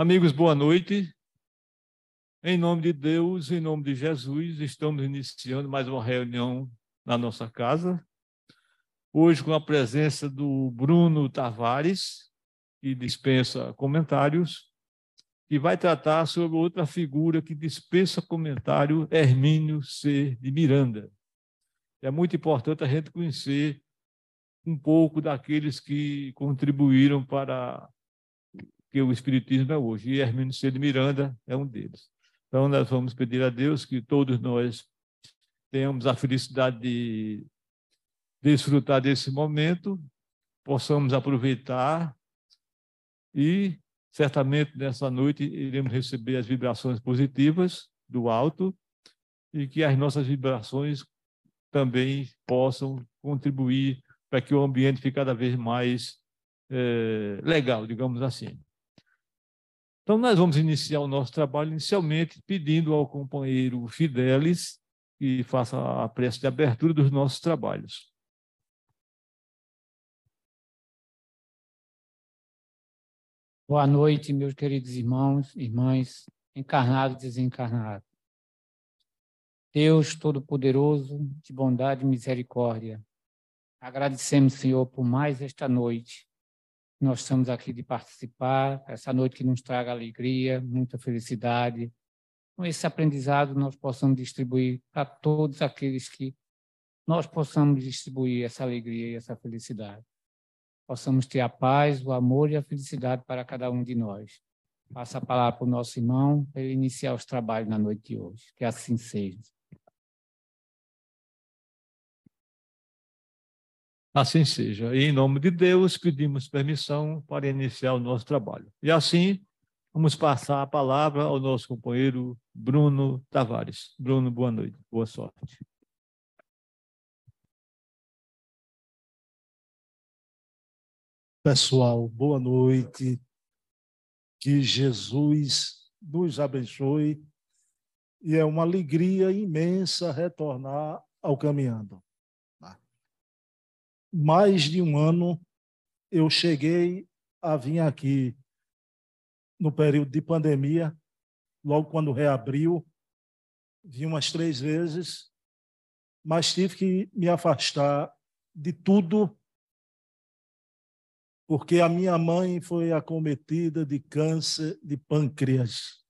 Amigos, boa noite. Em nome de Deus, em nome de Jesus, estamos iniciando mais uma reunião na nossa casa. Hoje, com a presença do Bruno Tavares, que dispensa comentários, e vai tratar sobre outra figura que dispensa comentário, Hermínio C. de Miranda. É muito importante a gente conhecer um pouco daqueles que contribuíram para que o Espiritismo é hoje. E Hermínio C. de Miranda é um deles. Então, nós vamos pedir a Deus que todos nós tenhamos a felicidade de desfrutar desse momento, possamos aproveitar e, certamente, nessa noite, iremos receber as vibrações positivas do alto e que as nossas vibrações também possam contribuir para que o ambiente fique cada vez mais é, legal, digamos assim. Então, nós vamos iniciar o nosso trabalho inicialmente pedindo ao companheiro Fidelis que faça a prece de abertura dos nossos trabalhos. Boa noite, meus queridos irmãos, irmãs, encarnados e desencarnados. Deus Todo-Poderoso, de bondade e misericórdia, agradecemos, Senhor, por mais esta noite nós estamos aqui de participar, essa noite que nos traga alegria, muita felicidade. Com esse aprendizado, nós possamos distribuir para todos aqueles que nós possamos distribuir essa alegria e essa felicidade. Possamos ter a paz, o amor e a felicidade para cada um de nós. Passa a palavra para o nosso irmão para ele iniciar os trabalhos na noite de hoje. Que assim seja. Assim seja. E em nome de Deus, pedimos permissão para iniciar o nosso trabalho. E assim, vamos passar a palavra ao nosso companheiro Bruno Tavares. Bruno, boa noite, boa sorte. Pessoal, boa noite. Que Jesus nos abençoe. E é uma alegria imensa retornar ao caminhando mais de um ano, eu cheguei a vir aqui no período de pandemia, logo quando reabriu, vim umas três vezes, mas tive que me afastar de tudo, porque a minha mãe foi acometida de câncer de pâncreas.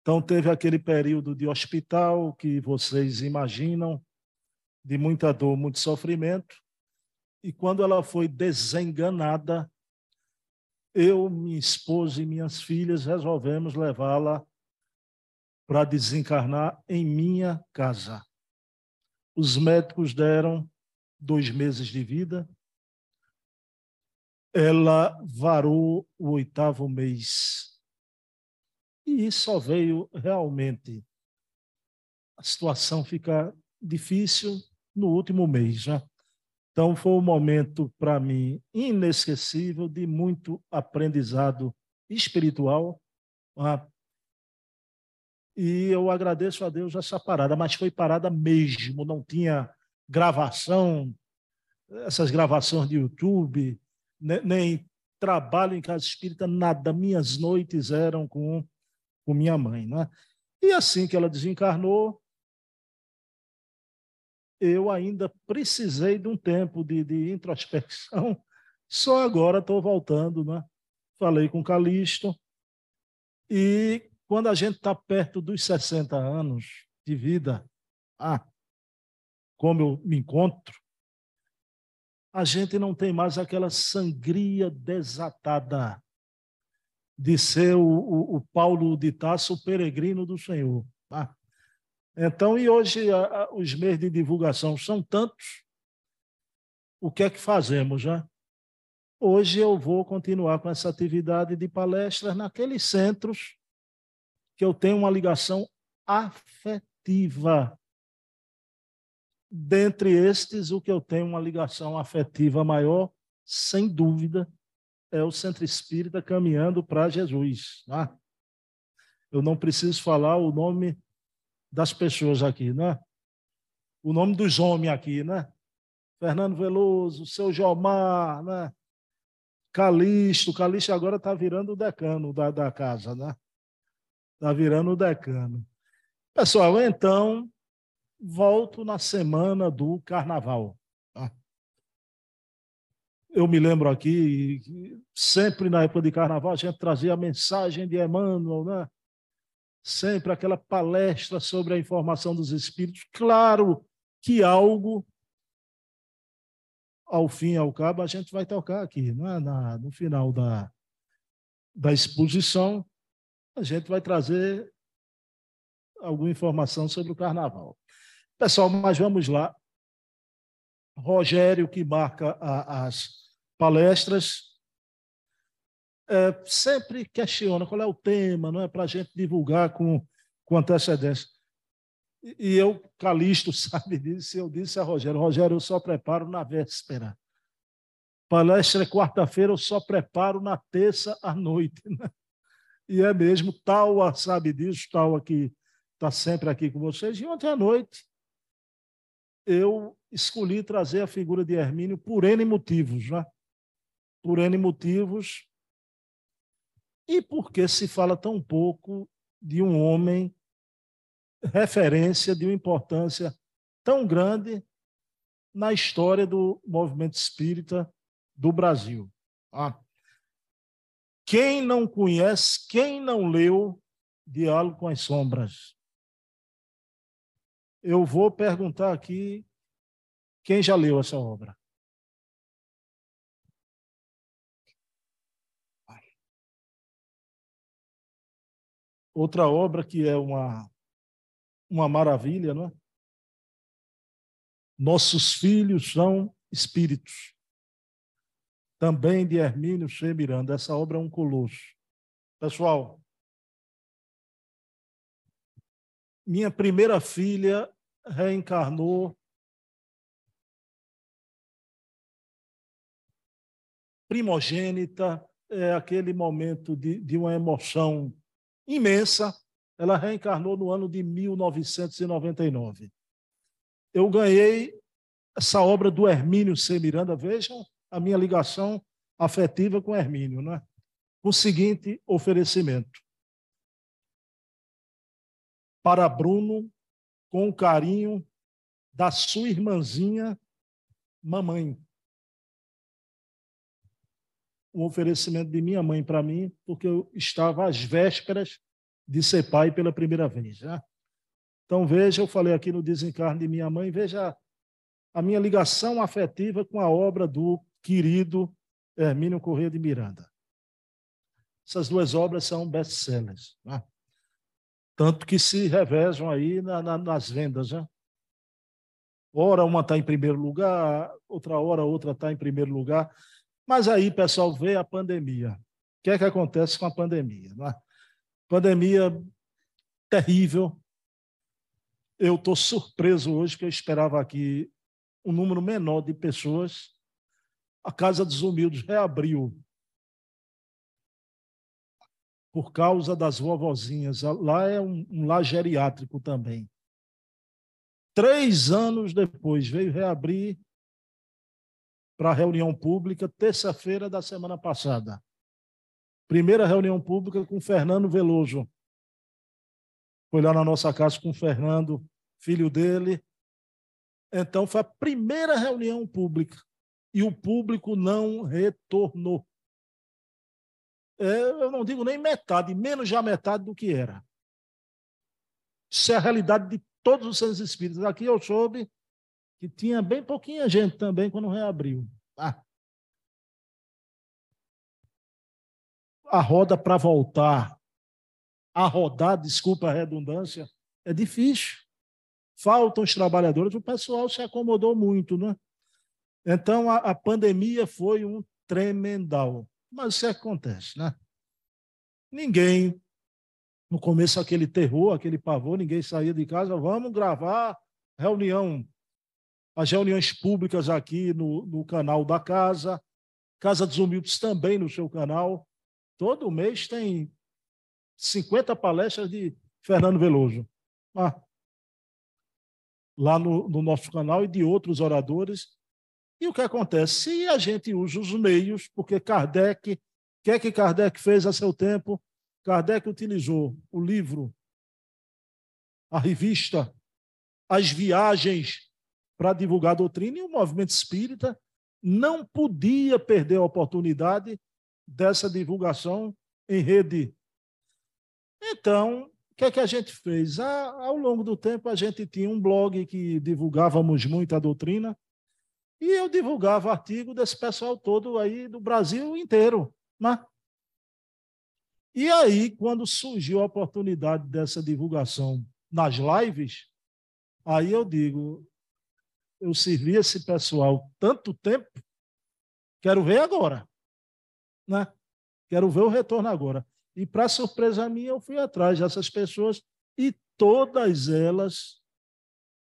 Então, teve aquele período de hospital que vocês imaginam, de muita dor, muito sofrimento. E quando ela foi desenganada, eu, minha esposa e minhas filhas resolvemos levá-la para desencarnar em minha casa. Os médicos deram dois meses de vida. Ela varou o oitavo mês. E só veio realmente a situação ficar difícil no último mês, né? Então, foi um momento, para mim, inesquecível, de muito aprendizado espiritual. Tá? E eu agradeço a Deus essa parada, mas foi parada mesmo, não tinha gravação, essas gravações de YouTube, nem trabalho em casa espírita, nada. Minhas noites eram com, com minha mãe. Né? E assim que ela desencarnou, eu ainda precisei de um tempo de, de introspecção. Só agora estou voltando, né? Falei com Calixto. E quando a gente está perto dos 60 anos de vida, ah, como eu me encontro, a gente não tem mais aquela sangria desatada de ser o, o, o Paulo de Tasso, o peregrino do Senhor. Tá? Então, e hoje a, a, os meios de divulgação são tantos, o que é que fazemos, já? Hoje eu vou continuar com essa atividade de palestras naqueles centros que eu tenho uma ligação afetiva. Dentre estes, o que eu tenho uma ligação afetiva maior, sem dúvida, é o Centro Espírita caminhando para Jesus. Tá? Eu não preciso falar o nome das pessoas aqui, né? O nome dos homens aqui, né? Fernando Veloso, seu Jomar, né? Calixto, Calixto agora está virando o decano da, da casa, né? Está virando o decano. Pessoal, então, volto na semana do carnaval. Tá? Eu me lembro aqui, sempre na época de carnaval, a gente trazia a mensagem de Emmanuel, né? Sempre aquela palestra sobre a informação dos espíritos. Claro que algo, ao fim e ao cabo, a gente vai tocar aqui, né? Na, no final da, da exposição, a gente vai trazer alguma informação sobre o carnaval. Pessoal, mas vamos lá. Rogério, que marca a, as palestras, é, sempre questiona qual é o tema, não é para a gente divulgar com, com antecedência. E, e eu, Calixto, sabe disso, eu disse a Rogério, Rogério, eu só preparo na véspera. Palestra é quarta-feira, eu só preparo na terça à noite. Né? E é mesmo, tal sabe disso, tal aqui está sempre aqui com vocês. E ontem à noite eu escolhi trazer a figura de Hermínio por N motivos, né? Por N motivos. E porque se fala tão pouco de um homem referência de uma importância tão grande na história do movimento espírita do Brasil. Ah. Quem não conhece, quem não leu Diálogo com as Sombras? eu vou perguntar aqui quem já leu essa obra. Outra obra que é uma, uma maravilha, não é? Nossos filhos são espíritos. Também de Hermínio C. Miranda. Essa obra é um colosso. Pessoal, minha primeira filha reencarnou primogênita, é aquele momento de, de uma emoção imensa. Ela reencarnou no ano de 1999. Eu ganhei essa obra do Hermínio C. Miranda. Vejam a minha ligação afetiva com Hermínio, né? o seguinte oferecimento. Para Bruno, com o carinho da sua irmãzinha, mamãe. Um oferecimento de minha mãe para mim, porque eu estava às vésperas de ser pai pela primeira vez. Né? Então, veja, eu falei aqui no desencarne de minha mãe, veja a minha ligação afetiva com a obra do querido Hermínio Corrêa de Miranda. Essas duas obras são best-sellers. Né? Tanto que se revezam aí na, na, nas vendas. Né? Ora uma está em primeiro lugar, outra hora outra está em primeiro lugar. Mas aí, pessoal, vê a pandemia. O que é que acontece com a pandemia? Né? Pandemia terrível. Eu estou surpreso hoje, que eu esperava aqui um número menor de pessoas. A Casa dos Humildes reabriu por causa das vovozinhas. Lá é um, um geriátrico também. Três anos depois, veio reabrir para reunião pública, terça-feira da semana passada. Primeira reunião pública com Fernando Veloso. Foi lá na nossa casa com o Fernando, filho dele. Então, foi a primeira reunião pública. E o público não retornou é, eu não digo nem metade, menos já metade do que era. Isso é a realidade de todos os seus espíritos. Aqui eu soube que tinha bem pouquinha gente também quando reabriu. Ah. A roda para voltar, a rodar, desculpa a redundância, é difícil. Faltam os trabalhadores, o pessoal se acomodou muito, né? Então a, a pandemia foi um tremendal. Mas isso acontece, né? Ninguém, no começo, aquele terror, aquele pavor, ninguém saía de casa, vamos gravar reunião, as reuniões públicas aqui no, no canal da casa, Casa dos Humildes também no seu canal. Todo mês tem 50 palestras de Fernando Veloso. Ah, lá no, no, nosso canal e de outros oradores E o que acontece? Se a gente usa os meios, porque Kardec, o que é que Kardec fez a seu tempo? Kardec utilizou o livro, a revista, as viagens para divulgar a doutrina, e o movimento espírita não podia perder a oportunidade dessa divulgação em rede. Então, o que é que a gente fez? ao longo do tempo, a gente tinha um blog que divulgávamos muito a doutrina, e eu divulgava artigo desse pessoal todo aí do Brasil inteiro. Né? E aí, quando surgiu a oportunidade dessa divulgação nas lives, aí eu digo, eu servi esse pessoal tanto tempo, quero ver agora. Né? Quero ver o retorno agora. E, para surpresa minha, eu fui atrás dessas pessoas e todas elas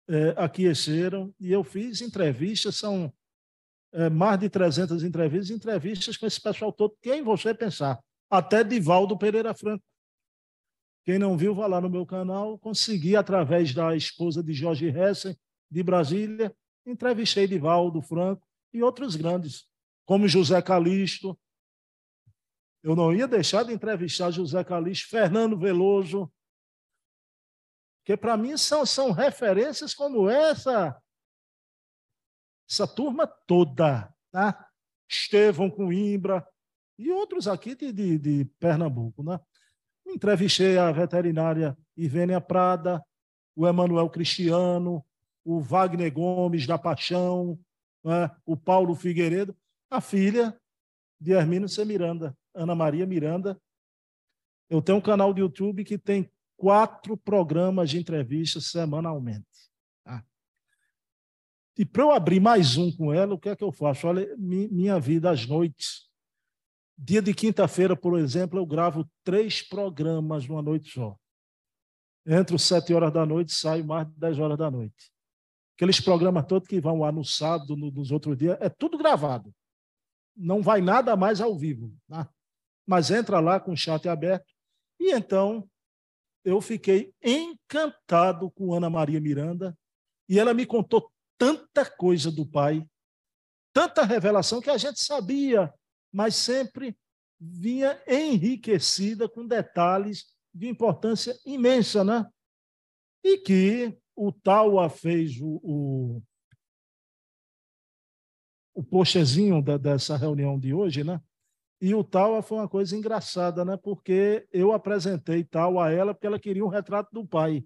é, aqueceram. E eu fiz entrevistas, são é, mais de 300 entrevistas, entrevistas com esse pessoal todo. Quem você pensar? Até Divaldo Pereira Franco. Quem não viu, vá lá no meu canal. Consegui, através da esposa de Jorge Hessen, de Brasília, entrevistei Divaldo Franco e outros grandes, como José Calixto, eu não ia deixar de entrevistar José Calixto, Fernando Veloso, que para mim são, são referências como essa, essa turma toda, tá? Estevão Coimbra e outros aqui de, de, de Pernambuco. Né? Entrevistei a veterinária Ivênia Prada, o Emanuel Cristiano, o Wagner Gomes da Paixão, né? o Paulo Figueiredo, a filha de Hermínio C. Miranda. Ana Maria Miranda. Eu tenho um canal de YouTube que tem quatro programas de entrevistas semanalmente. Tá? E para eu abrir mais um com ela, o que é que eu faço? Olha, minha vida às noites. Dia de quinta-feira, por exemplo, eu gravo três programas numa noite só. Entro sete horas da noite, saio mais de dez horas da noite. Aqueles programas todos que vão lá no sábado, nos outros dias, é tudo gravado. Não vai nada mais ao vivo. Tá? mas entra lá com o chat aberto. E então eu fiquei encantado com Ana Maria Miranda e ela me contou tanta coisa do pai, tanta revelação que a gente sabia, mas sempre vinha enriquecida com detalhes de importância imensa, né? E que o Taua fez o, o, o postezinho da, dessa reunião de hoje, né? E o Taua foi uma coisa engraçada, né? Porque eu apresentei tal a ela porque ela queria um retrato do pai.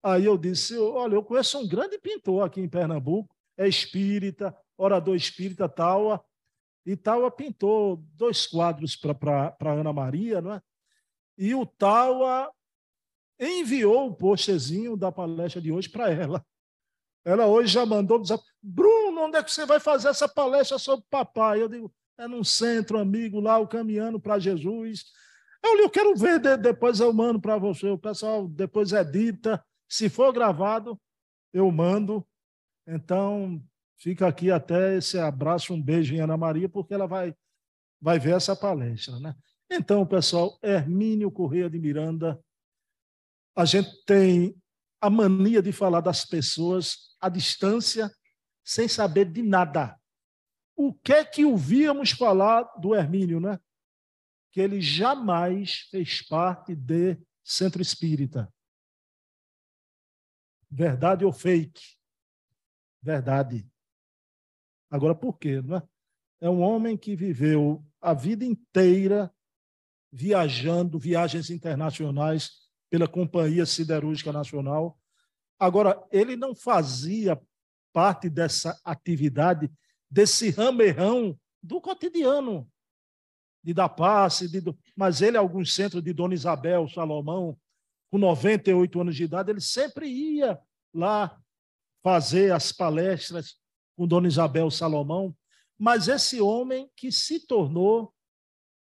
Aí eu disse: Olha, eu conheço um grande pintor aqui em Pernambuco, é espírita, orador espírita, Taua. E Taua pintou dois quadros para Ana Maria, não é? E o Taua enviou o postezinho da palestra de hoje para ela. Ela hoje já mandou dizer: Bruno, onde é que você vai fazer essa palestra sobre papai? Eu digo: é num centro amigo lá, o caminhando para Jesus. Eu, eu quero ver, depois eu mando para você. O pessoal depois edita. Se for gravado, eu mando. Então, fica aqui até esse abraço, um beijo em Ana Maria, porque ela vai, vai ver essa palestra. Né? Então, pessoal, Hermínio Correia de Miranda, a gente tem a mania de falar das pessoas à distância, sem saber de nada o que é que ouvíamos falar do Hermínio, né? Que ele jamais fez parte de centro espírita. Verdade ou fake? Verdade. Agora, por quê? Né? É um homem que viveu a vida inteira viajando, viagens internacionais pela Companhia Siderúrgica Nacional. Agora, ele não fazia parte dessa atividade desse ramerrão do cotidiano de dar passe, de, mas ele, alguns centros de Dona Isabel, Salomão, com 98 anos de idade, ele sempre ia lá fazer as palestras com Dona Isabel Salomão, mas esse homem que se tornou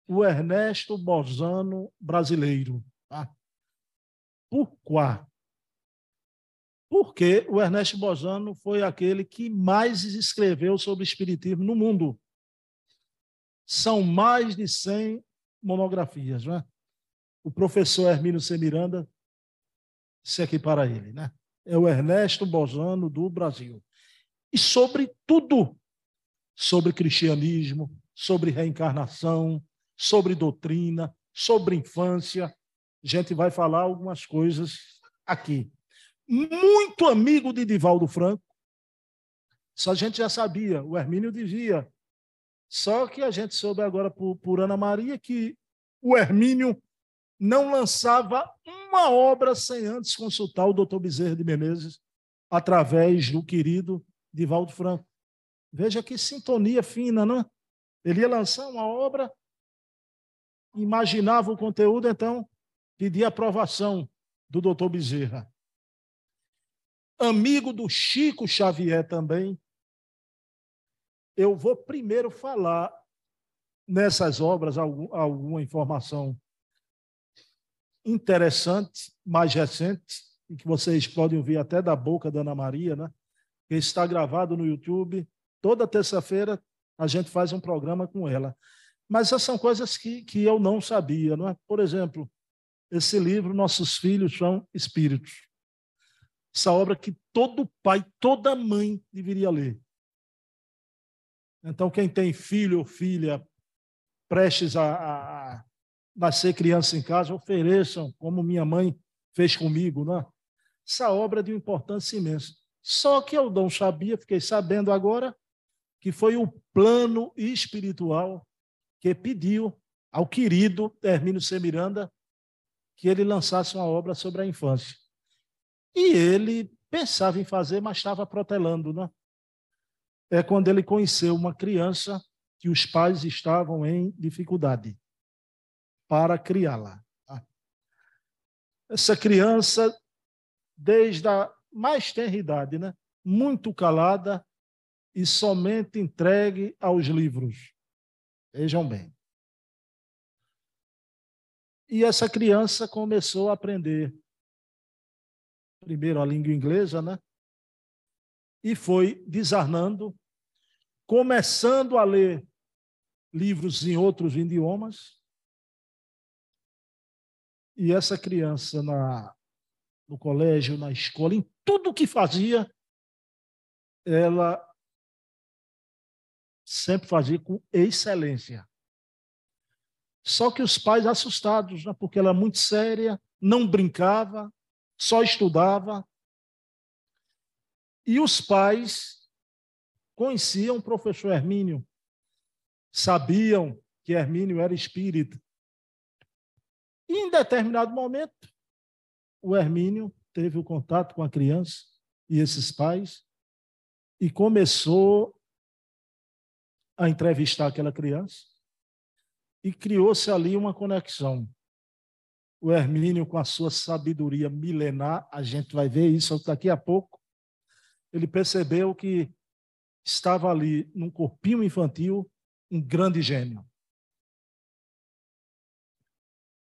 o Ernesto Bozano brasileiro. Tá? Por quê? porque o Ernesto Bozano foi aquele que mais escreveu sobre espiritismo no mundo. São mais de 100 monografias, não é? O professor Hermínio C. Miranda se aqui para ele, né? É o Ernesto Bozano do Brasil. e sobre tudo, sobre cristianismo, sobre reencarnação, sobre doutrina, sobre infância. A gente vai falar algumas coisas aqui. Muito amigo de Divaldo Franco. Isso a gente já sabia, o Hermínio dizia. Só que a gente soube agora por, por Ana Maria que o Hermínio não lançava uma obra sem antes consultar o doutor Bezerra de Menezes através do querido Divaldo Franco. Veja que sintonia fina, não é? Ele ia lançar uma obra, imaginava o conteúdo, então pedia aprovação do doutor Bezerra. Amigo do Chico Xavier também. Eu vou primeiro falar nessas obras alguma informação interessante, mais recente, e que vocês podem ouvir até da boca da Ana Maria, né? que está gravado no YouTube. Toda terça-feira a gente faz um programa com ela. Mas essas são coisas que, que eu não sabia. Não é? Por exemplo, esse livro, Nossos Filhos São Espíritos. Essa obra que todo pai, toda mãe deveria ler. Então, quem tem filho ou filha prestes a, a, nascer criança em casa, ofereçam, como minha mãe fez comigo, né? Essa obra é de uma importância imensa. Só que eu não sabia, fiquei sabendo agora, que foi o plano espiritual que pediu ao querido Hermínio C. Miranda que ele lançasse uma obra sobre a infância. E ele pensava em fazer, mas estava protelando, né? É quando ele conheceu uma criança que os pais estavam em dificuldade para criá-la. Tá? Essa criança, desde a mais tenra idade, né? muito calada e somente entregue aos livros. Vejam bem. E essa criança começou a aprender primeiro a língua inglesa, né? E foi desarnando, começando a ler livros em outros idiomas, e essa criança na, no colégio, na escola, em tudo que fazia, ela sempre fazia com excelência. Só que os pais assustados, né, porque ela é muito séria, não brincava, só estudava. E os pais conheciam o professor Hermínio, sabiam que Hermínio era espírita. E em determinado momento, o Hermínio teve o contato com a criança e esses pais e começou a entrevistar aquela criança e criou-se ali uma conexão. O Hermínio, com a sua sabedoria milenar, a gente vai ver isso daqui a pouco, ele percebeu que estava ali, num corpinho infantil, um grande gênio.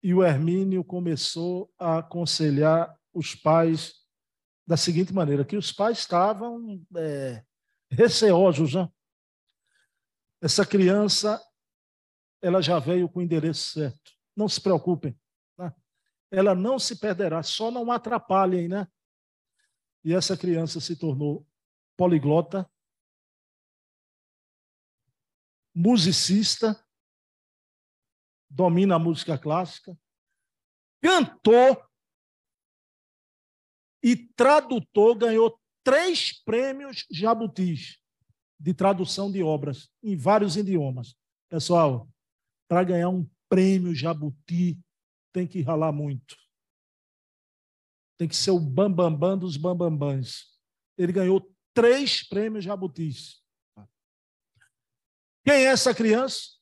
E o Hermínio começou a aconselhar os pais da seguinte maneira: que os pais estavam é, receosos, né? Essa criança, ela já veio com o endereço certo. Não se preocupem, né? ela não se perderá, só não atrapalhem, né? E essa criança se tornou poliglota, musicista, domina a música clássica, cantor e tradutor, ganhou três prêmios Jabutis de tradução de obras em vários idiomas. Pessoal, para ganhar um prêmio Jabuti, tem que ralar muito. Tem que ser o bambambam bam, bam dos bambambãs. Ele ganhou três prêmios Jabutis. Quem é essa criança?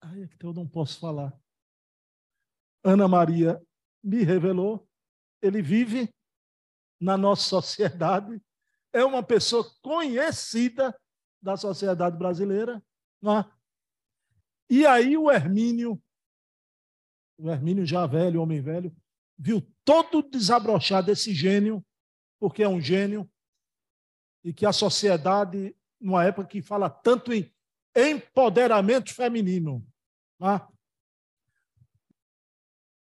Ai, é que eu não posso falar. Ana Maria me revelou. Ele vive na nossa sociedade, é uma pessoa conhecida da sociedade brasileira. Não é? E aí o Hermínio, o Hermínio já velho, homem velho, viu todo desabrochar desse gênio, porque é um gênio, e que a sociedade, numa época que fala tanto em empoderamento feminino. Né?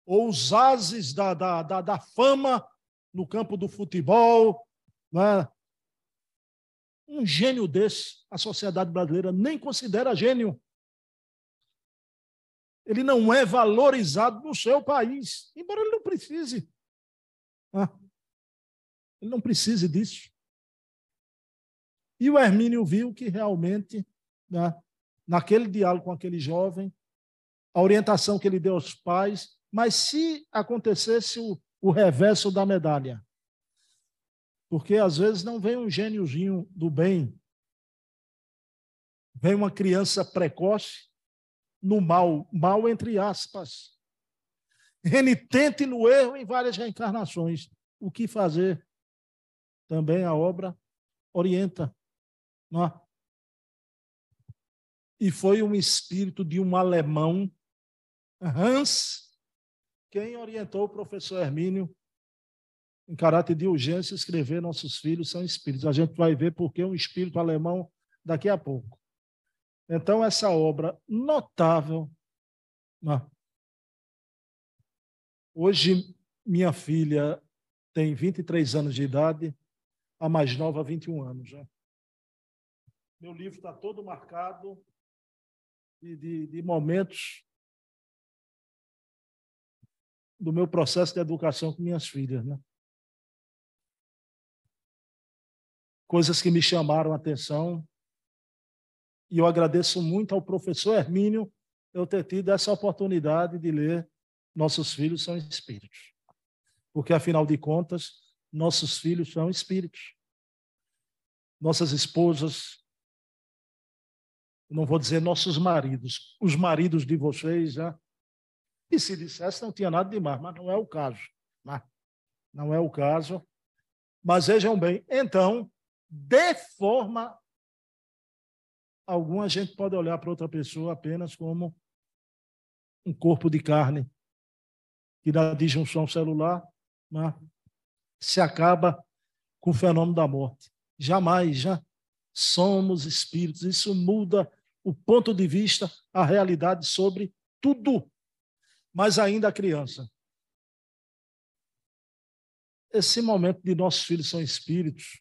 Ou os ases da, da, da, da, fama no campo do futebol, né? Um gênio desse, a sociedade brasileira nem considera gênio. Ele não é valorizado no seu país, embora ele não precise. Ah, ele não precise disso. E o Hermínio viu que realmente, né, naquele diálogo com aquele jovem, a orientação que ele deu aos pais, mas se acontecesse o, o reverso da medalha, porque às vezes não vem um gêniozinho do bem, vem uma criança precoce no mal, mal entre aspas, renitente no erro em várias reencarnações. O que fazer? Também a obra orienta. Não é? E foi um espírito de um alemão, Hans, quem orientou o professor Hermínio, em caráter de urgência, escrever Nossos Filhos são Espíritos. A gente vai ver porque um espírito alemão daqui a pouco. Então, essa obra notável. Né? Hoje, minha filha tem 23 anos de idade, a mais nova, 21 anos. Já. Meu livro está todo marcado de, de, de momentos do meu processo de educação com minhas filhas. Né? Coisas que me chamaram a atenção. E eu agradeço muito ao professor Hermínio eu ter tido essa oportunidade de ler Nossos Filhos são Espíritos. Porque, afinal de contas, nossos filhos são espíritos. Nossas esposas, não vou dizer nossos maridos, os maridos de vocês já. E se dissesse, não tinha nada de mais, mas não é o caso. Né? Não é o caso. Mas vejam bem, então, de forma alguma, gente pode olhar para outra pessoa apenas como um corpo de carne, que na disjunção celular né, se acaba com o fenômeno da morte. Jamais, já somos espíritos. Isso muda o ponto de vista, a realidade sobre tudo, mas ainda a criança. Esse momento de nossos filhos são espíritos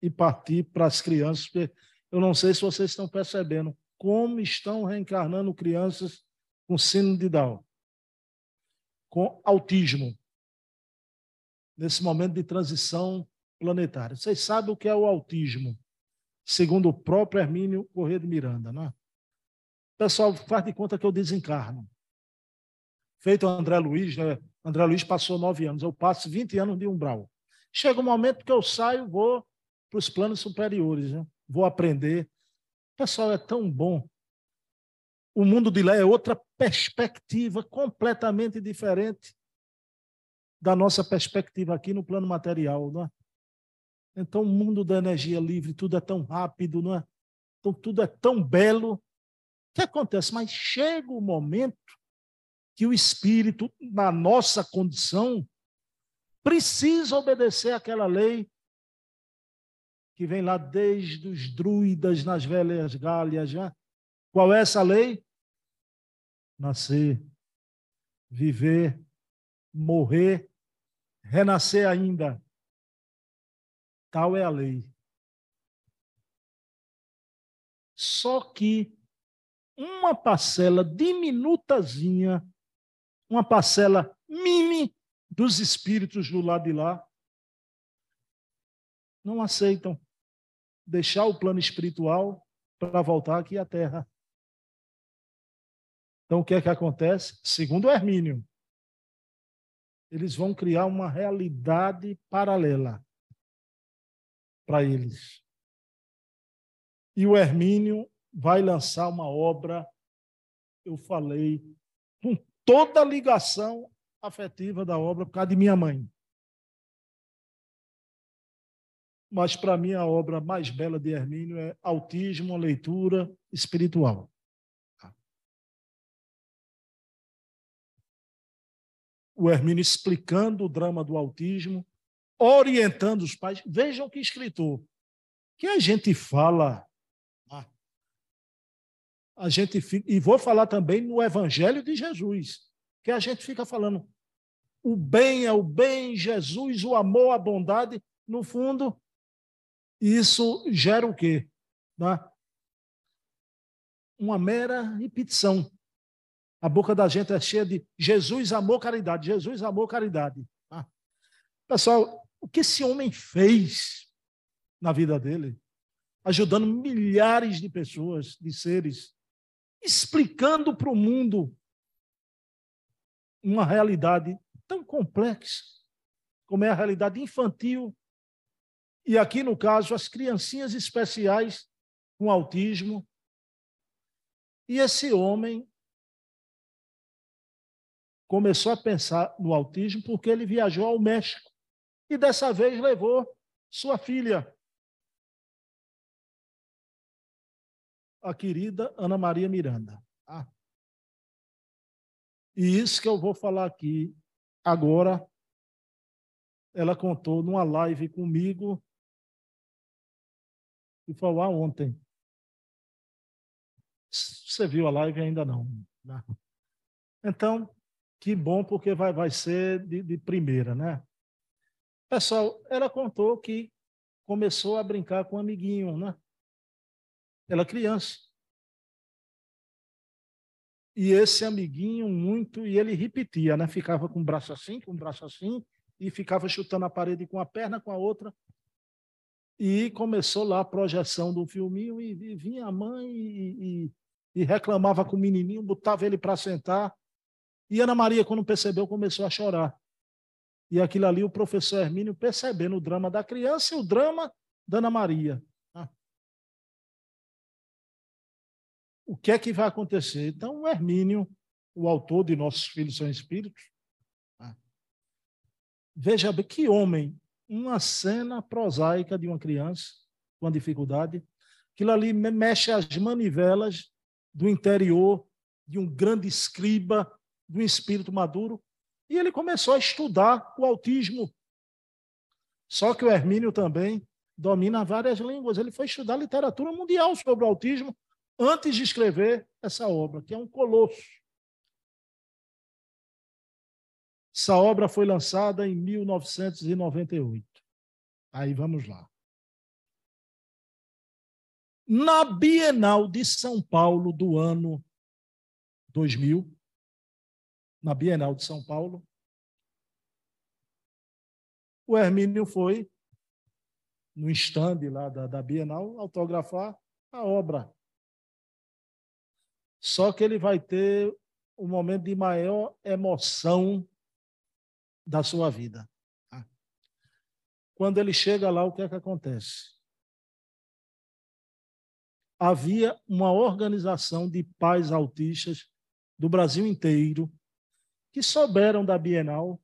e partir para as crianças, porque eu não sei se vocês estão percebendo como estão reencarnando crianças com síndrome de Down, com autismo, nesse momento de transição planetária. Vocês sabem o que é o autismo? segundo o próprio Hermínio Corrêa de Miranda. Né? Pessoal faz de conta que eu desencarno. Feito André Luiz, né? André Luiz passou nove anos, eu passo 20 anos de umbral. Chega um momento que eu saio, vou para os planos superiores, né? Vou aprender. O pessoal é tão bom. O mundo de lá é outra perspectiva completamente diferente da nossa perspectiva aqui no plano material. Não é? Então, o mundo da energia livre, tudo é tão rápido, não é? Então, tudo é tão belo. O que acontece? Mas chega o momento que o espírito, na nossa condição, precisa obedecer àquela lei que vem lá desde os druidas nas velhas galhas já. Qual é essa lei? Nascer, viver, morrer, renascer ainda. Tal é a lei. Só que uma parcela diminutazinha, uma parcela mini dos espíritos do lado de lá, não aceitam deixar o plano espiritual para voltar aqui à Terra. Então, o que é que acontece? Segundo Hermínio, eles vão criar uma realidade paralela para eles. E o Hermínio vai lançar uma obra, eu falei, com toda a ligação afetiva da obra por causa de minha mãe. Mas para mim a obra mais bela de Hermínio é Autismo, leitura espiritual. O Hermínio explicando o drama do autismo, orientando os pais. Vejam que escritor. Que a gente fala. Ah, a gente fica, e vou falar também no Evangelho de Jesus, que a gente fica falando o bem é o bem, Jesus, o amor, a bondade, no fundo, isso gera o quê? Né? Uma mera repetição. A boca da gente é cheia de Jesus amou caridade, Jesus amou caridade. Tá? Pessoal, o que esse homem fez na vida dele? Ajudando milhares de pessoas, de seres, explicando para o mundo uma realidade tão complexa como é a realidade infantil. E aqui, no caso, as criancinhas especiais com autismo. E esse homem começou a pensar no autismo porque ele viajou ao México e dessa vez levou sua filha, a querida Ana Maria Miranda. Ah. E isso que eu vou falar aqui agora ela contou numa live comigo e falou ah, ontem. Você viu a live ainda não? Né? Então, que bom, porque vai, vai ser de, de primeira, né? Pessoal, ela contou que começou a brincar com um amiguinho, né? Ela é criança. E esse amiguinho muito, e ele repetia, né? Ficava com o braço assim, com o braço assim, e ficava chutando a parede com a perna, com a outra. E começou lá a projeção do filminho, e, e vinha a mãe e, e, e reclamava com o menininho, botava ele para sentar. E Ana Maria, quando percebeu, começou a chorar. E aquilo ali, o professor Hermínio percebendo o drama da criança e o drama da Ana Maria. Ah. O que é que vai acontecer? Então, o Hermínio, o autor de Nossos Filhos São Espíritos, Veja bem, que homem, uma cena prosaica de uma criança com dificuldade, aquilo ali mexe as manivelas do interior de um grande escriba, de um espírito maduro, e ele começou a estudar o autismo. Só que o Hermínio também domina várias línguas. Ele foi estudar literatura mundial sobre o autismo antes de escrever essa obra, que é um colosso. Essa obra foi lançada em 1998. Aí vamos lá. Na Bienal de São Paulo do ano 2000, na Bienal de São Paulo, o Hermínio foi no estande lá da, da Bienal autografar a obra. Só que ele vai ter um momento de maior emoção da sua vida. Tá? Quando ele chega lá, o que é que acontece? Havia uma organização de pais autistas do Brasil inteiro que souberam da Bienal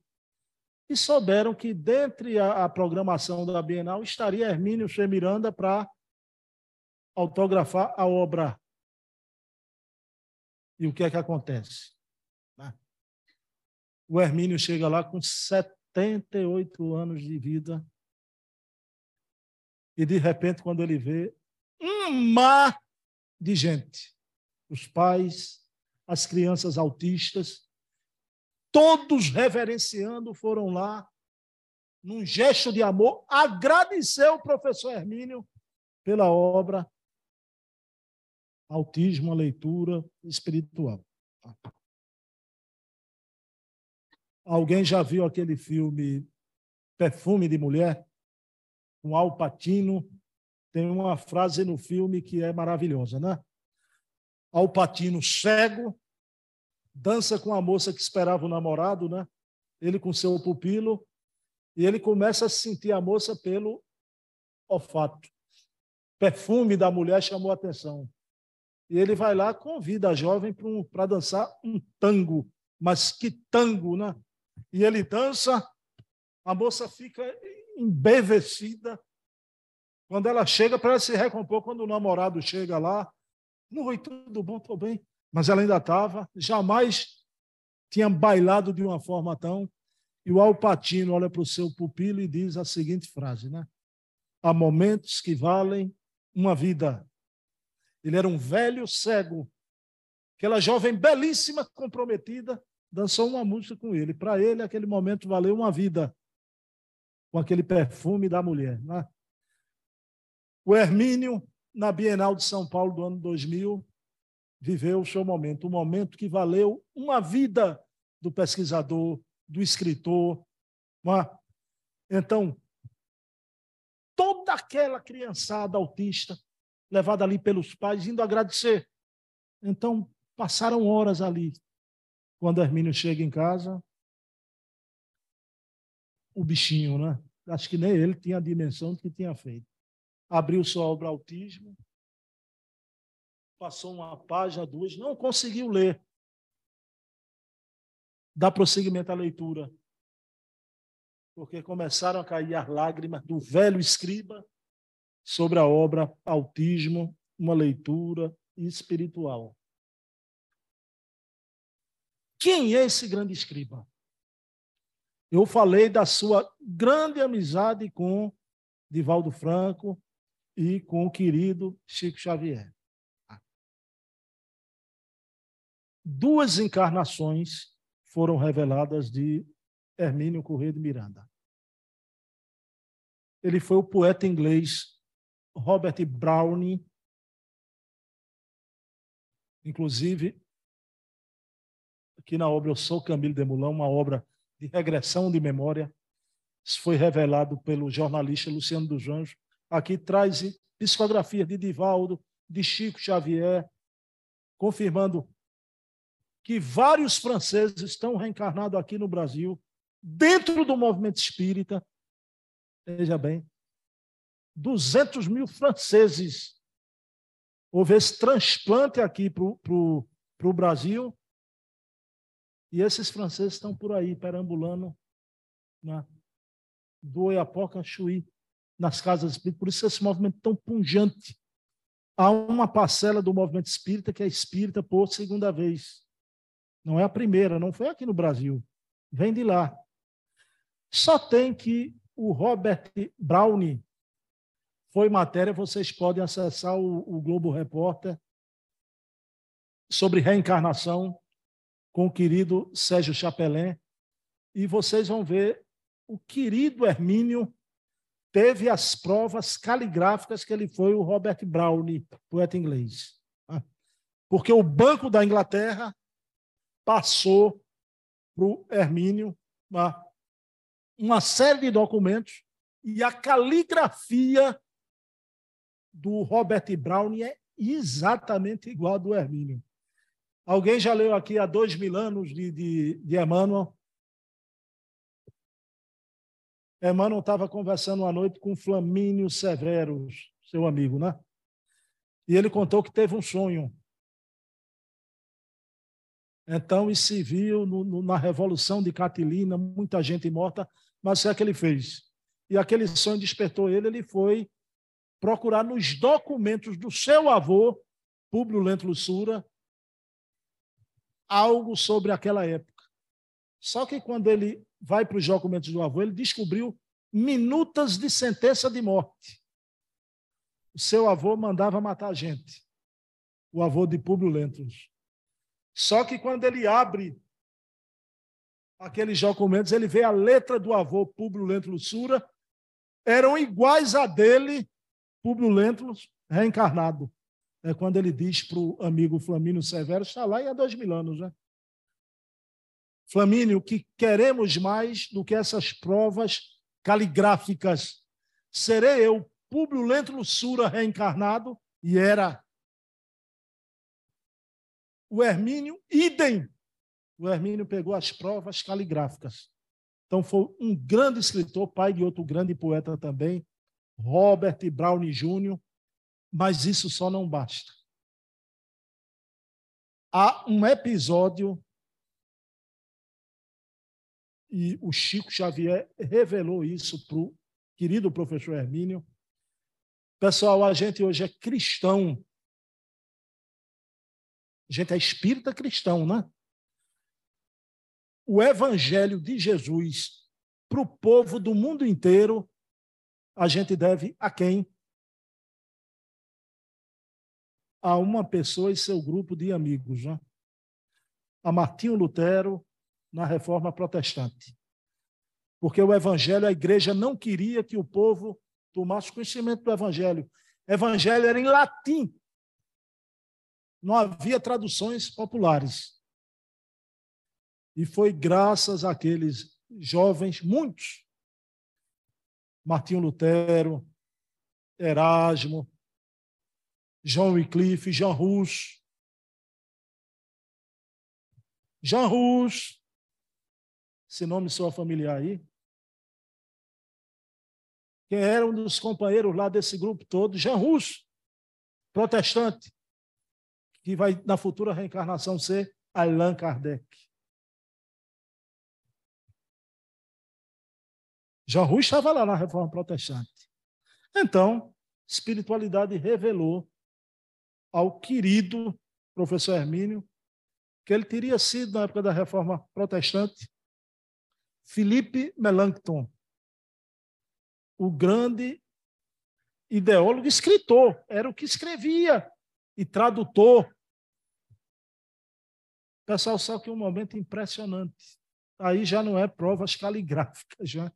e souberam que, dentre a, a programação da Bienal, estaria Hermínio Che Miranda para autografar a obra. E o que é que acontece? O Hermínio chega lá com 78 anos de vida. E, de repente, quando ele vê um mar de gente, os pais, as crianças autistas, todos reverenciando, foram lá, num gesto de amor, agradecer o professor Hermínio pela obra Autismo, a leitura espiritual. Alguém já viu aquele filme Perfume de Mulher? Com Al Pacino. Tem uma frase no filme que é maravilhosa, né? Al Pacino cego, dança com a moça que esperava o namorado, né? Ele com seu pupilo, e ele começa a sentir a moça pelo olfato. Perfume da mulher chamou a atenção. E ele vai lá, convida a jovem para dançar um tango. Mas que tango, né? E ele dança, a moça fica embevecida. Quando ela chega, para se recompor. Quando o namorado chega lá, não foi tudo bom, estou bem. Mas ela ainda estava, jamais tinha bailado de uma forma tão. E o Alpatino olha para o seu pupilo e diz a seguinte frase, né? Há momentos que valem uma vida. Ele era um velho cego. Aquela jovem belíssima, comprometida, dançou uma música com ele. Para ele, aquele momento valeu uma vida com aquele perfume da mulher. Né? O Hermínio, na Bienal de São Paulo do ano 2000, viveu o seu momento, um momento que valeu uma vida do pesquisador, do escritor. É? Então, toda aquela criançada autista levada ali pelos pais, indo agradecer. Então, passaram horas ali. Quando Hermínio chega em casa, o bichinho, né? Acho que nem ele tinha a dimensão do que tinha feito. Abriu sua obra Autismo, passou uma página, duas, não conseguiu ler. Dá prosseguimento à leitura. Porque começaram a cair as lágrimas do velho escriba sobre a obra Autismo, uma leitura espiritual. Quem é esse grande escriba? Eu falei da sua grande amizade com Divaldo Franco e com o querido Chico Xavier. Duas encarnações foram reveladas de Hermínio Corrêa de Miranda. Ele foi o poeta inglês Robert Browning, inclusive aqui na obra Eu Sou Camilo de Moulin, uma obra de regressão de memória, isso foi revelado pelo jornalista Luciano dos Anjos. Aqui traz psicografia de Divaldo, de Chico Xavier, confirmando que vários franceses estão reencarnados aqui no Brasil, dentro do movimento espírita. Veja bem, 200 mil franceses. Houve esse transplante aqui para o Brasil. E esses franceses estão por aí, perambulando na, do Oiapoca a Chuí, nas casas espíritas. Por isso esse movimento tão punjante. Há uma parcela do movimento espírita que é espírita por segunda vez. Não é a primeira, não foi aqui no Brasil. Vem de lá. Só tem que o Robert Browne foi matéria, vocês podem acessar o, o Globo Repórter sobre reencarnação com o querido Sérgio Chapelin, e vocês vão ver o querido Hermínio teve as provas caligráficas que ele foi o Robert Browne, poeta inglês. Né? Porque o Banco da Inglaterra passou para o Hermínio uma, uma série de documentos e a caligrafia do Robert Brown é exatamente igual a do Hermínio. Alguém já leu aqui há dois mil anos de, de, de Emmanuel? Emmanuel estava conversando uma noite com Flamínio Severus, seu amigo, né? E ele contou que teve um sonho. Então, e se viu no, no, na Revolução de Catilina, muita gente morta, mas o é que ele fez? E aquele sonho despertou ele, ele foi procurar nos documentos do seu avô, Públio Lento Lussura, algo sobre aquela época. Só que quando ele vai para os documentos do avô, ele descobriu minutas de sentença de morte. O seu avô mandava matar a gente, o avô de Públio Lentulus. Só que quando ele abre aqueles documentos, ele vê a letra do avô Públio Lentulus Sura, eram iguais a dele Públio Lentulus reencarnado. É quando ele diz para o amigo Flamínio Severo, está lá e há dois mil anos, né? Flamínio, que queremos mais do que essas provas caligráficas. Serei eu, Públio Lentulus Sura reencarnado, e era o Hermínio, idem. O Hermínio pegou as provas caligráficas. Então, foi um grande escritor, pai de outro grande poeta também, Robert Browne Jr., mas isso só não basta. Há um episódio e o Chico Xavier revelou isso para o querido professor Hermínio. Pessoal, a gente hoje é cristão. A gente é espírita cristão, né? O evangelho de Jesus para o povo do mundo inteiro a gente deve a quem? A uma pessoa e seu grupo de amigos. Né? A Martinho Lutero, na reforma protestante. Porque o evangelho, a igreja não queria que o povo tomasse conhecimento do evangelho. evangelho era em latim. Não havia traduções populares. E foi graças àqueles jovens, muitos, Martinho Lutero, Erasmo, João Wycliffe, Jean Rus. Jean Rus, esse nome soa familiar aí. Quem era um dos companheiros lá desse grupo todo? Jean Rus, protestante, que vai na futura reencarnação ser Allan Kardec. Jean Rus estava lá na Reforma Protestante. Então, espiritualidade revelou ao querido professor Hermínio que ele teria sido, na época da Reforma Protestante, Felipe Melanchthon, o grande ideólogo e escritor, era o que escrevia e tradutor. Pessoal, só que um momento impressionante. Aí já não é provas caligráficas, já.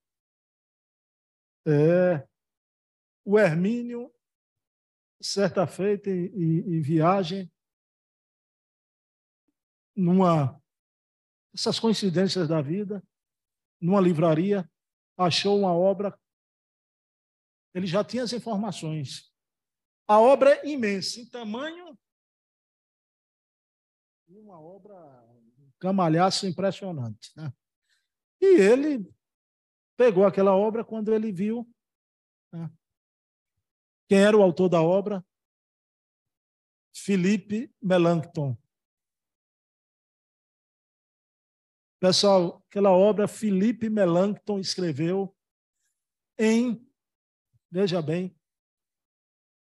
É, o Hermínio, certa feita em, em viagem, numa essas coincidências da vida, numa livraria, achou uma obra. Ele já tinha as informações. A obra é imensa, em tamanho. Uma obra, um camalhaço impressionante. Né? E ele pegou aquela obra quando ele viu né? Quem era o autor da obra. Felipe Melanchthon. Pessoal, aquela obra Felipe Melanchthon escreveu em, veja bem,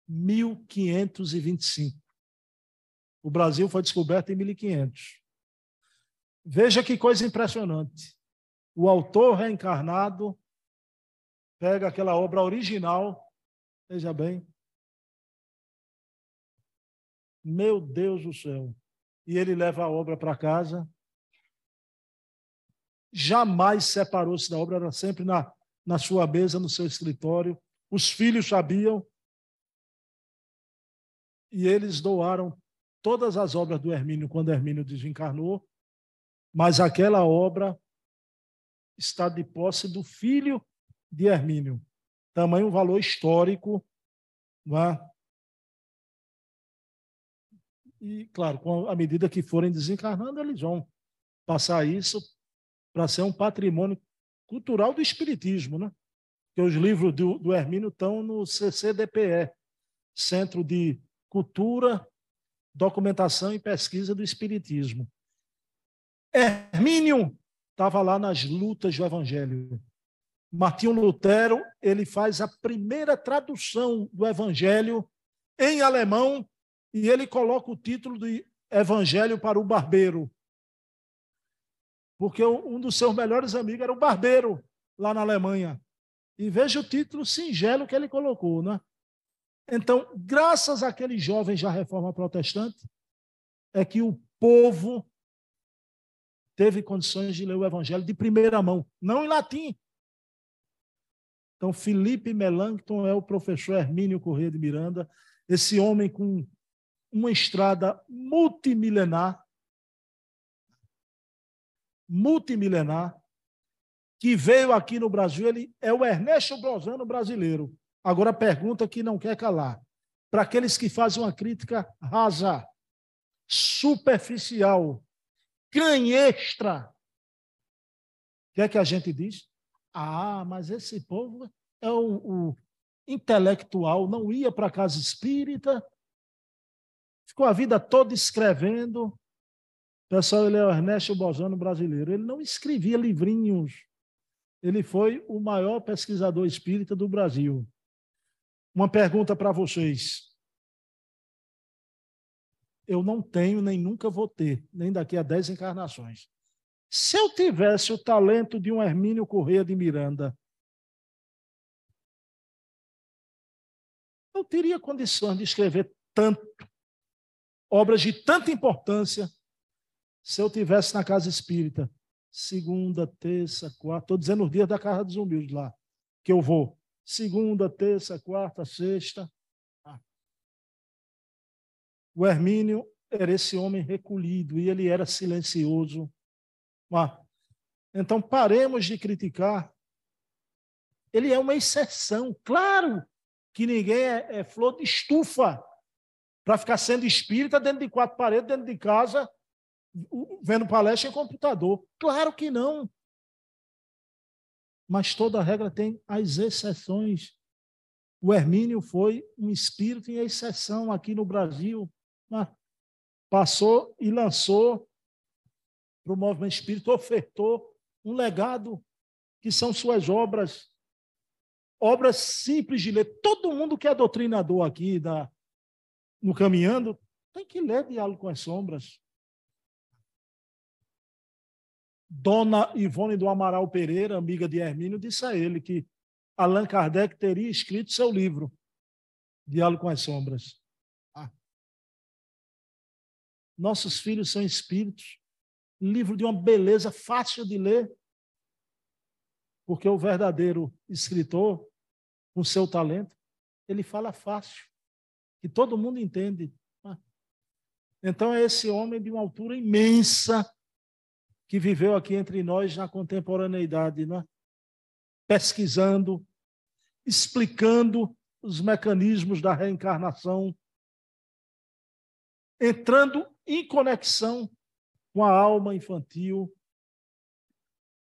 1525. O Brasil foi descoberto em 1500. Veja que coisa impressionante. O autor reencarnado pega aquela obra original, veja bem. Meu Deus do céu. E ele leva a obra para casa. Jamais separou-se da obra, era sempre na, na sua mesa, no seu escritório. Os filhos sabiam, e eles doaram todas as obras do Hermínio quando Hermínio desencarnou, mas aquela obra está de posse do filho de Hermínio. Tamanho valor histórico. Não é? E, claro, a medida que forem desencarnando, eles vão passar isso para ser um patrimônio cultural do Espiritismo. Né? Porque os livros do, do Hermínio estão no CCDPE Centro de cultura, documentação e pesquisa do Espiritismo. Hermínio estava lá nas lutas do Evangelho. Martinho Lutero ele faz a primeira tradução do Evangelho em alemão e ele coloca o título de Evangelho para o Barbeiro. Porque um dos seus melhores amigos era o barbeiro lá na Alemanha. E veja o título singelo que ele colocou, né? Então, graças àqueles jovens da reforma protestante, é que o povo teve condições de ler o evangelho de primeira mão, não em latim. Então, Felipe Melanchthon é o professor Hermínio Corrêa de Miranda, esse homem com uma estrada multimilenar, multimilenar, que veio aqui no Brasil, ele é o Ernesto Brosano brasileiro. Agora, pergunta que não quer calar. Para aqueles que fazem uma crítica rasa, superficial, canhestra, o que é que a gente diz? Ah, mas esse povo é o, o intelectual, não ia para a casa espírita, ficou a vida toda escrevendo. Pessoal, ele é o Ernesto Bozano brasileiro. Ele não escrevia livrinhos. Ele foi o maior pesquisador espírita do Brasil. Uma pergunta para vocês. Eu não tenho, nem nunca vou ter, nem daqui a dez encarnações. Se eu tivesse o talento de um Hermínio Correia de Miranda, eu teria condições de escrever tanto, obras de tanta importância, se eu tivesse na casa espírita, segunda, terça, quarta, estou dizendo os dias da Casa dos Humildes lá, que eu vou segunda, terça, quarta, sexta. Ah. O Hermínio era esse homem recolhido e ele era silencioso. Então, paremos de criticar. Ele é uma exceção. Claro que ninguém é, é flor de estufa para ficar sendo espírita dentro de quatro paredes, dentro de casa, vendo palestra em computador. Claro que não. Mas toda regra tem as exceções. O Hermínio foi um espírito em exceção aqui no Brasil. Passou e lançou para o movimento espírita, ofertou um legado que são suas obras. Obras simples de ler. Todo mundo que é doutrinador aqui da, no Caminhando tem que ler Diálogo com as Sombras. Dona Ivone do Amaral Pereira, amiga de Hermínio, disse a ele que Allan Kardec teria escrito seu livro, Diálogo com as Sombras. Ah. Nossos filhos são espíritos. Livro de uma beleza fácil de ler. Porque o verdadeiro escritor, com seu talento, ele fala fácil, que todo mundo entende. Ah. Então é esse homem de uma altura imensa, que viveu aqui entre nós na contemporaneidade, é? pesquisando, explicando os mecanismos da reencarnação, entrando em conexão com a alma infantil.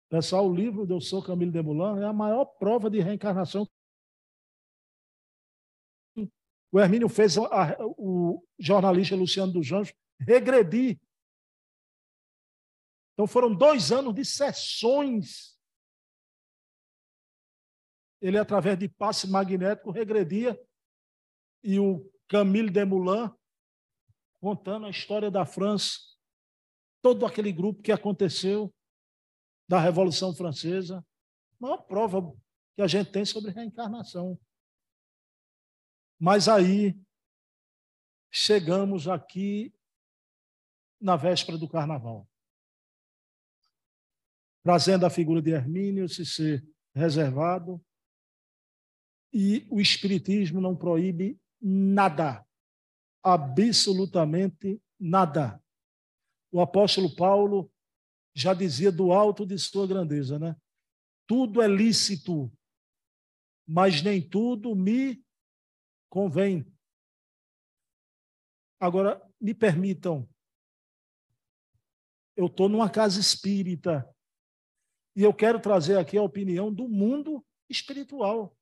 Pessoal, o livro do Sou Camilo de Moulin é a maior prova de reencarnação. O Hermínio fez a, o jornalista Luciano dos Anjos regredir então foram dois anos de sessões. Ele, através de passe magnético, regredia. E o Camille Desmoulins, contando a história da França, todo aquele grupo que aconteceu da Revolução Francesa. A maior prova que a gente tem sobre reencarnação. Mas aí chegamos aqui na véspera do carnaval trazendo a figura de Hermínio se ser reservado. E o Espiritismo não proíbe nada, absolutamente nada. O apóstolo Paulo já dizia do alto de sua grandeza, né? Tudo é lícito, mas nem tudo me convém. Agora, me permitam, eu estou numa casa espírita, e eu quero trazer aqui a opinião do mundo espiritual.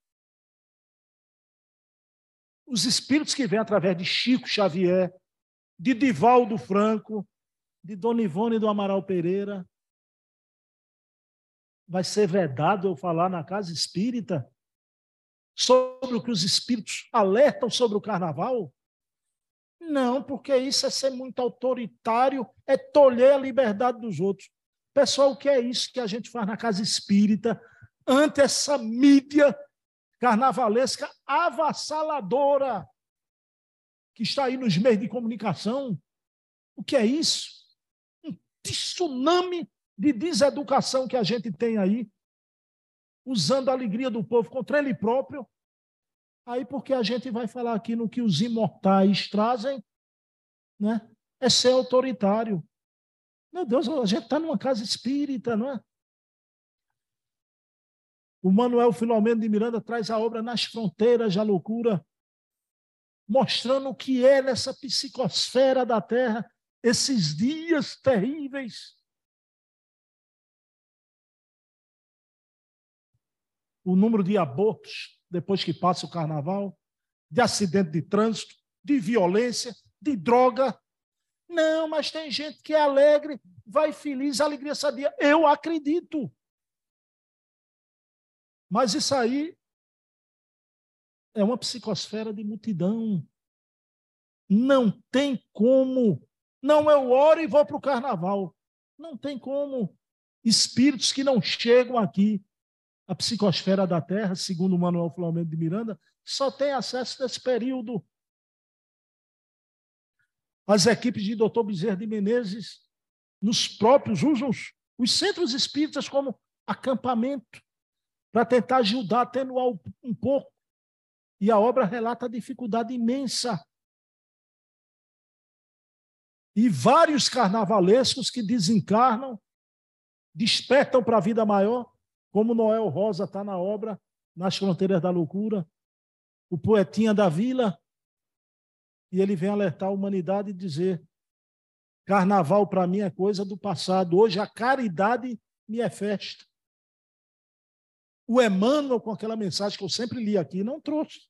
Os espíritos que vêm através de Chico Xavier, de Divaldo Franco, de Dona Ivone do Amaral Pereira, vai ser vedado eu falar na casa espírita sobre o que os espíritos alertam sobre o carnaval? Não, porque isso é ser muito autoritário, é tolher a liberdade dos outros. Pessoal, o que é isso que a gente faz na casa espírita ante essa mídia carnavalesca avassaladora que está aí nos meios de comunicação? O que é isso? Tsunami de deseducação que a gente tem aí, usando a alegria do povo contra ele próprio. Aí, porque a gente vai falar aqui no que os imortais trazem, né? é ser autoritário. Meu Deus, a gente está numa casa espírita, não é? O Manuel Filomeno de Miranda traz a obra Nas Fronteiras da Loucura, mostrando o que é nessa psicosfera da Terra, esses dias terríveis. O número de abortos depois que passa o carnaval, de acidente de trânsito, de violência, de droga, não, mas tem gente que é alegre, vai feliz, alegria sadia. Eu acredito. Mas isso aí é uma psicosfera de multidão. Não tem como. Não, eu oro e vou para o carnaval. Não tem como. Espíritos que não chegam aqui. A psicosfera da Terra, segundo Manuel Flamengo de Miranda, só tem acesso nesse período as equipes de Dr. Bezerra de Menezes, nos próprios, usam os, os centros espíritas como acampamento, para tentar ajudar atenuar um pouco. E a obra relata a dificuldade imensa e vários carnavalescos que desencarnam, despertam para a vida maior, como Noel Rosa está na obra Nas Fronteiras da Loucura, o poetinha da vila, e ele vem alertar a humanidade e dizer: carnaval para mim é coisa do passado, hoje a caridade me é festa. O Emmanuel, com aquela mensagem que eu sempre li aqui, não trouxe.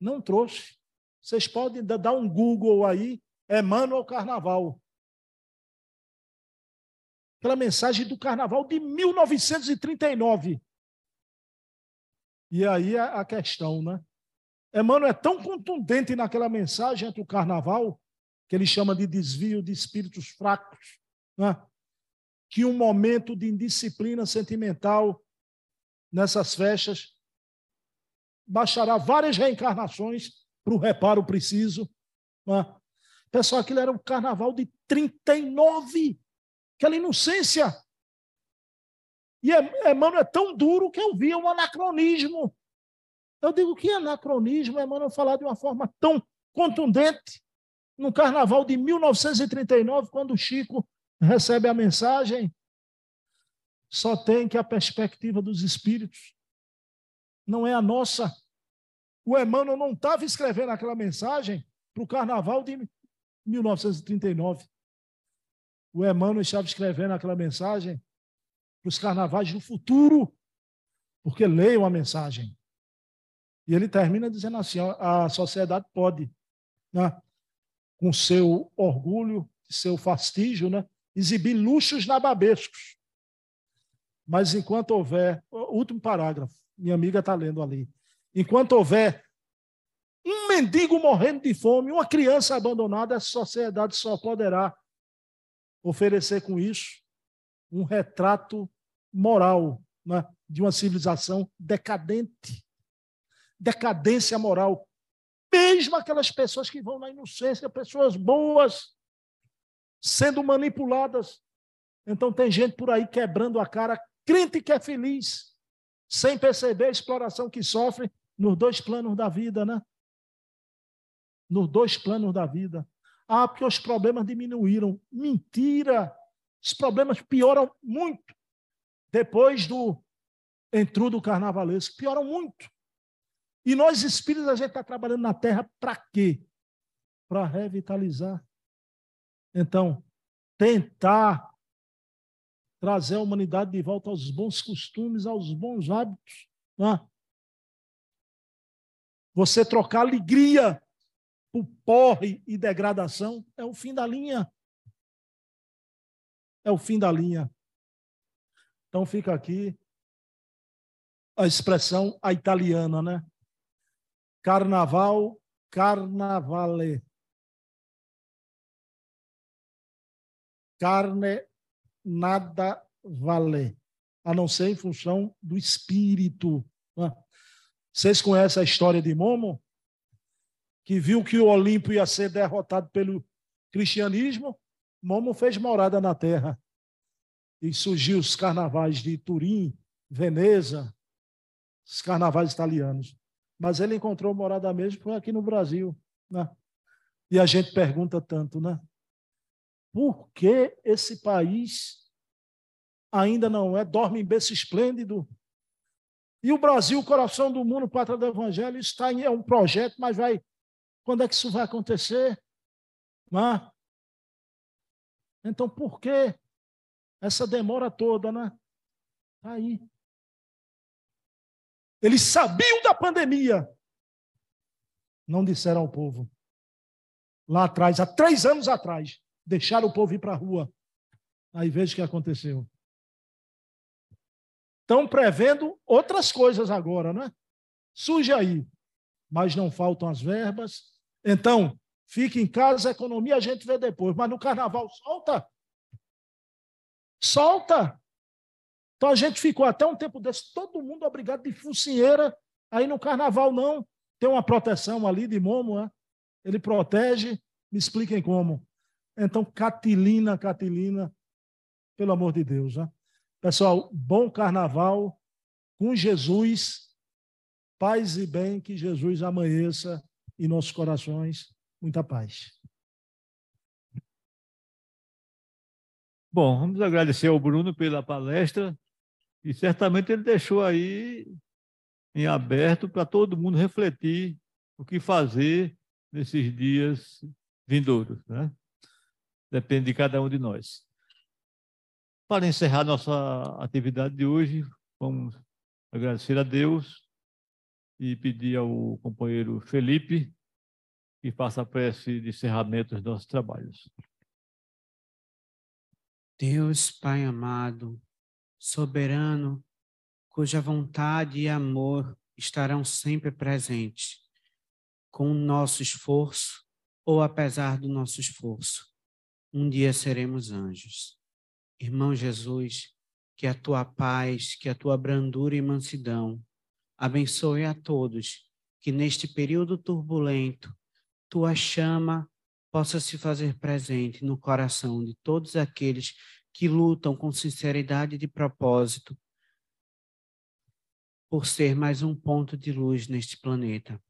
Não trouxe. Vocês podem dar um Google aí, Emmanuel Carnaval. Aquela mensagem do Carnaval de 1939. E aí a questão, né? Emmanuel é tão contundente naquela mensagem entre o Carnaval, que ele chama de desvio de espíritos fracos, né? que um momento de indisciplina sentimental nessas festas baixará várias reencarnações para o reparo preciso. Né? Pessoal, aquilo era um carnaval de 39. Aquela inocência. E Emmanuel é tão duro que eu via um anacronismo. Eu digo que anacronismo, Emmanuel falar de uma forma tão contundente no carnaval de 1939, quando o Chico recebe a mensagem, só tem que a perspectiva dos espíritos, não é a nossa o Emmanuel não estava escrevendo aquela mensagem para o carnaval de 1939. O Emmanuel estava escrevendo aquela mensagem para os carnavais do futuro, porque leiam a mensagem. E ele termina dizendo assim: a sociedade pode, né, com seu orgulho, seu fastígio, né, exibir luxos nababescos. Mas enquanto houver, último parágrafo, minha amiga está lendo ali. Enquanto houver um mendigo morrendo de fome, uma criança abandonada, a sociedade só poderá oferecer com isso um retrato moral né, de uma civilização decadente. Decadência moral. Mesmo aquelas pessoas que vão na inocência, pessoas boas, sendo manipuladas. Então tem gente por aí quebrando a cara, crente que é feliz, sem perceber a exploração que sofre nos dois planos da vida, né? Nos dois planos da vida. Ah, porque os problemas diminuíram. Mentira! Os problemas pioram muito depois do entrudo carnavalesco. Pioram muito. E nós, espíritos, a gente está trabalhando na Terra para quê? Para revitalizar. Então, tentar trazer a humanidade de volta aos bons costumes, aos bons hábitos. Né? Você trocar alegria por porre e degradação é o fim da linha. É o fim da linha. Então fica aqui a expressão a italiana, né? Carnaval, carnavale. Carne nada vale, a não ser em função do espírito. Né? Vocês conhecem a história de Momo? Que viu que o Olimpo ia ser derrotado pelo cristianismo. Momo fez morada na terra. E surgiu os carnavais de Turim, Veneza, os carnavais italianos. Mas ele encontrou morada mesmo aqui no Brasil. Né? E a gente pergunta tanto, né? Por que esse país ainda não é, dorme em berço esplêndido, e o Brasil, coração do mundo, pátria do Evangelho, está em é um projeto, mas vai. Quando é que isso vai acontecer? Não é? Então, por que essa demora toda, né? Está aí. Eles sabiam da pandemia. Não disseram ao povo. Lá atrás, há três anos atrás, deixaram o povo ir para a rua. Aí veja o que aconteceu. Estão prevendo outras coisas agora, não é? Surge aí, mas não faltam as verbas. Então, fique em casa, a economia a gente vê depois, mas no carnaval solta. Solta. Então a gente ficou até um tempo desse, todo mundo obrigado de focinheira. Aí no carnaval não, tem uma proteção ali de Momo, né? ele protege. Me expliquem como. Então, Catilina, Catilina, pelo amor de Deus. Né? Pessoal, bom carnaval com Jesus. Paz e bem, que Jesus amanheça em nossos corações. Muita paz. Bom, vamos agradecer ao Bruno pela palestra e certamente ele deixou aí em aberto para todo mundo refletir o que fazer nesses dias vindouros, né? Depende de cada um de nós. Para encerrar nossa atividade de hoje, vamos agradecer a Deus e pedir ao companheiro Felipe que faça a prece de encerramento dos nossos trabalhos. Deus Pai amado, soberano, cuja vontade e amor estarão sempre presentes, com o nosso esforço ou apesar do nosso esforço. Um dia seremos anjos. Irmão Jesus, que a tua paz, que a tua brandura e mansidão abençoe a todos, que neste período turbulento tua chama possa se fazer presente no coração de todos aqueles que lutam com sinceridade de propósito por ser mais um ponto de luz neste planeta.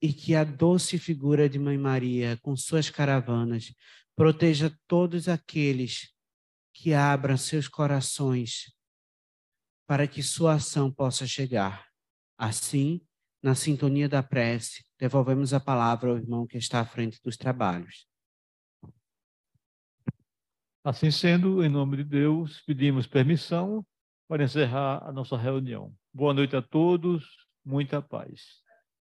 E que a doce figura de Mãe Maria, com suas caravanas, proteja todos aqueles que abram seus corações para que sua ação possa chegar. Assim, na sintonia da prece, devolvemos a palavra ao irmão que está à frente dos trabalhos. Assim sendo, em nome de Deus, pedimos permissão para encerrar a nossa reunião. Boa noite a todos, muita paz.